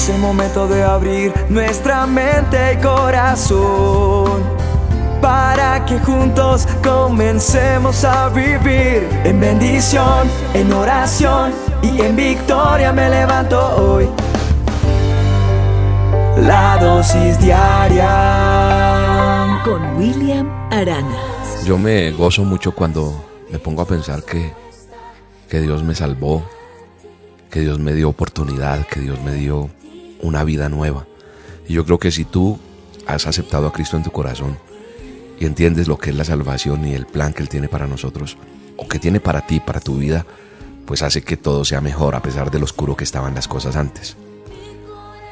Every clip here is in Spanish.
Es el momento de abrir nuestra mente y corazón para que juntos comencemos a vivir en bendición, en oración y en victoria me levanto hoy. La dosis diaria con William Arana. Yo me gozo mucho cuando me pongo a pensar que, que Dios me salvó, que Dios me dio oportunidad, que Dios me dio una vida nueva. Y yo creo que si tú has aceptado a Cristo en tu corazón y entiendes lo que es la salvación y el plan que Él tiene para nosotros, o que tiene para ti, para tu vida, pues hace que todo sea mejor a pesar de lo oscuro que estaban las cosas antes.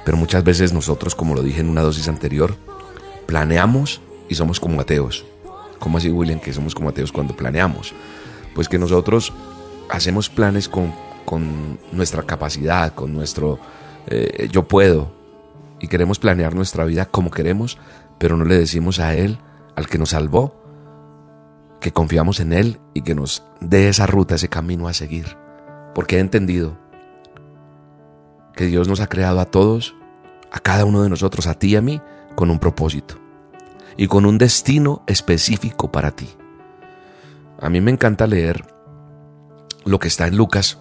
Pero muchas veces nosotros, como lo dije en una dosis anterior, planeamos y somos como ateos. ¿Cómo así, William, que somos como ateos cuando planeamos? Pues que nosotros hacemos planes con, con nuestra capacidad, con nuestro eh, yo puedo, y queremos planear nuestra vida como queremos, pero no le decimos a Él, al que nos salvó, que confiamos en Él y que nos dé esa ruta, ese camino a seguir. Porque he entendido que Dios nos ha creado a todos, a cada uno de nosotros, a ti y a mí, con un propósito y con un destino específico para ti. A mí me encanta leer lo que está en Lucas,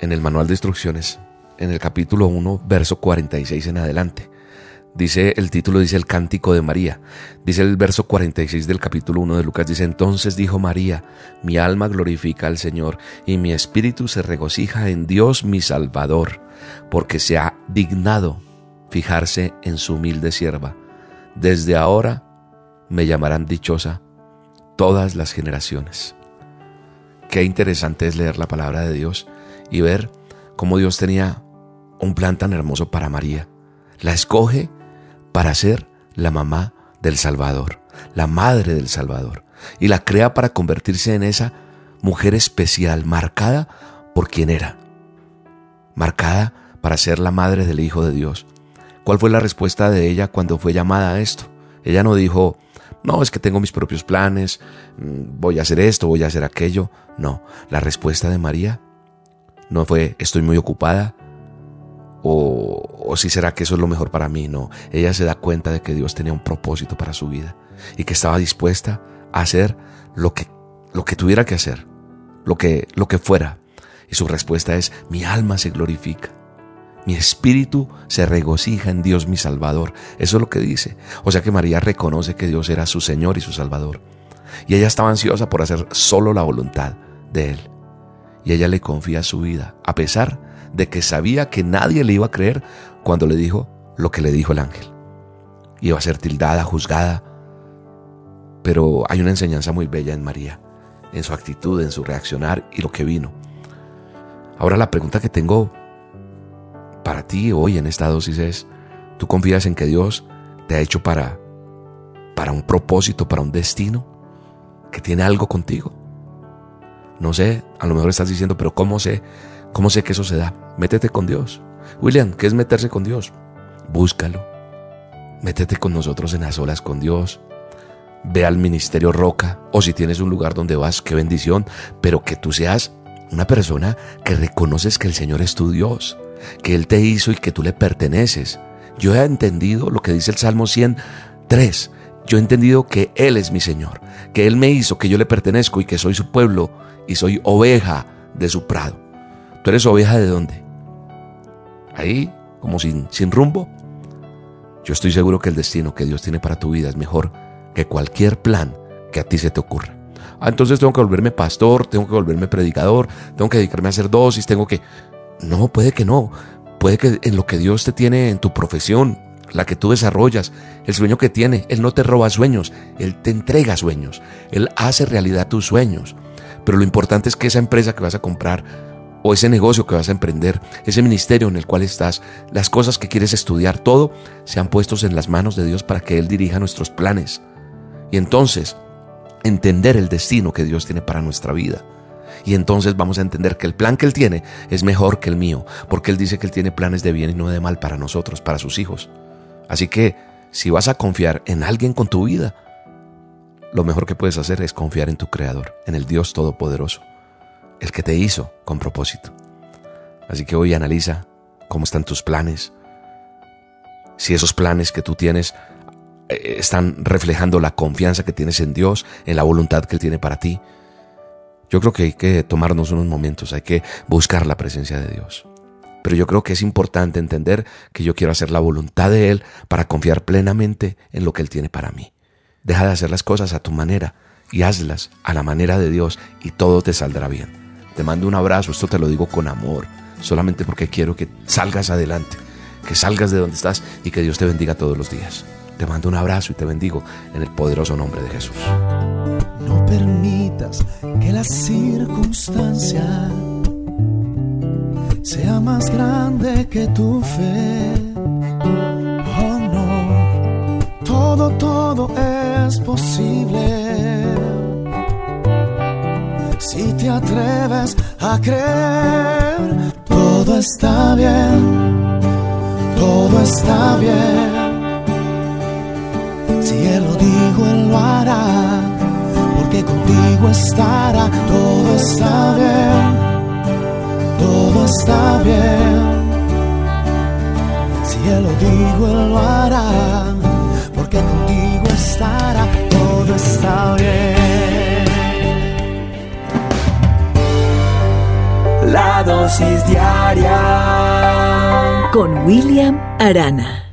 en el manual de instrucciones, en el capítulo 1, verso 46 en adelante. Dice, el título dice el cántico de María. Dice el verso 46 del capítulo 1 de Lucas, dice, entonces dijo María, mi alma glorifica al Señor y mi espíritu se regocija en Dios mi Salvador, porque se ha dignado fijarse en su humilde sierva. Desde ahora me llamarán dichosa todas las generaciones. Qué interesante es leer la palabra de Dios y ver cómo Dios tenía un plan tan hermoso para María. La escoge para ser la mamá del Salvador, la madre del Salvador, y la crea para convertirse en esa mujer especial, marcada por quien era, marcada para ser la madre del Hijo de Dios. ¿Cuál fue la respuesta de ella cuando fue llamada a esto? Ella no dijo, no, es que tengo mis propios planes, mm, voy a hacer esto, voy a hacer aquello. No, la respuesta de María no fue, estoy muy ocupada, o, si será que eso es lo mejor para mí. No, ella se da cuenta de que Dios tenía un propósito para su vida y que estaba dispuesta a hacer lo que, lo que tuviera que hacer, lo que, lo que fuera. Y su respuesta es, mi alma se glorifica. Mi espíritu se regocija en Dios mi Salvador. Eso es lo que dice. O sea que María reconoce que Dios era su Señor y su Salvador. Y ella estaba ansiosa por hacer solo la voluntad de Él. Y ella le confía su vida, a pesar de que sabía que nadie le iba a creer cuando le dijo lo que le dijo el ángel. Iba a ser tildada, juzgada. Pero hay una enseñanza muy bella en María, en su actitud, en su reaccionar y lo que vino. Ahora la pregunta que tengo para ti hoy en esta dosis es, ¿tú confías en que Dios te ha hecho para, para un propósito, para un destino? ¿Que tiene algo contigo? No sé, a lo mejor estás diciendo, pero ¿cómo sé ¿Cómo sé que eso se da? Métete con Dios. William, ¿qué es meterse con Dios? Búscalo. Métete con nosotros en las olas con Dios. Ve al ministerio Roca o si tienes un lugar donde vas, qué bendición, pero que tú seas una persona que reconoces que el Señor es tu Dios, que Él te hizo y que tú le perteneces. Yo he entendido lo que dice el Salmo 103. Yo he entendido que Él es mi Señor, que Él me hizo, que yo le pertenezco y que soy su pueblo y soy oveja de su prado. ¿Tú eres oveja de dónde? Ahí, como sin, sin rumbo. Yo estoy seguro que el destino que Dios tiene para tu vida es mejor que cualquier plan que a ti se te ocurra. Ah, entonces tengo que volverme pastor, tengo que volverme predicador, tengo que dedicarme a hacer dosis, tengo que... No, puede que no. Puede que en lo que Dios te tiene en tu profesión, la que tú desarrollas, el sueño que tiene, Él no te roba sueños, Él te entrega sueños, Él hace realidad tus sueños. Pero lo importante es que esa empresa que vas a comprar o ese negocio que vas a emprender, ese ministerio en el cual estás, las cosas que quieres estudiar, todo, sean puestos en las manos de Dios para que Él dirija nuestros planes. Y entonces, entender el destino que Dios tiene para nuestra vida. Y entonces vamos a entender que el plan que Él tiene es mejor que el mío, porque Él dice que Él tiene planes de bien y no de mal para nosotros, para sus hijos. Así que, si vas a confiar en alguien con tu vida, lo mejor que puedes hacer es confiar en tu Creador, en el Dios Todopoderoso el que te hizo con propósito. Así que hoy analiza cómo están tus planes, si esos planes que tú tienes eh, están reflejando la confianza que tienes en Dios, en la voluntad que Él tiene para ti. Yo creo que hay que tomarnos unos momentos, hay que buscar la presencia de Dios. Pero yo creo que es importante entender que yo quiero hacer la voluntad de Él para confiar plenamente en lo que Él tiene para mí. Deja de hacer las cosas a tu manera y hazlas a la manera de Dios y todo te saldrá bien. Te mando un abrazo, esto te lo digo con amor, solamente porque quiero que salgas adelante, que salgas de donde estás y que Dios te bendiga todos los días. Te mando un abrazo y te bendigo en el poderoso nombre de Jesús. No permitas que la circunstancia sea más grande que tu fe. Oh no, todo, todo es posible. Si te atreves a creer, todo está bien, todo está bien. Si Él lo dijo, Él lo hará, porque contigo estará, todo está bien todo está bien. Si Él lo dijo, Él lo hará, porque contigo estará, todo está bien. La dosis diaria con William Arana.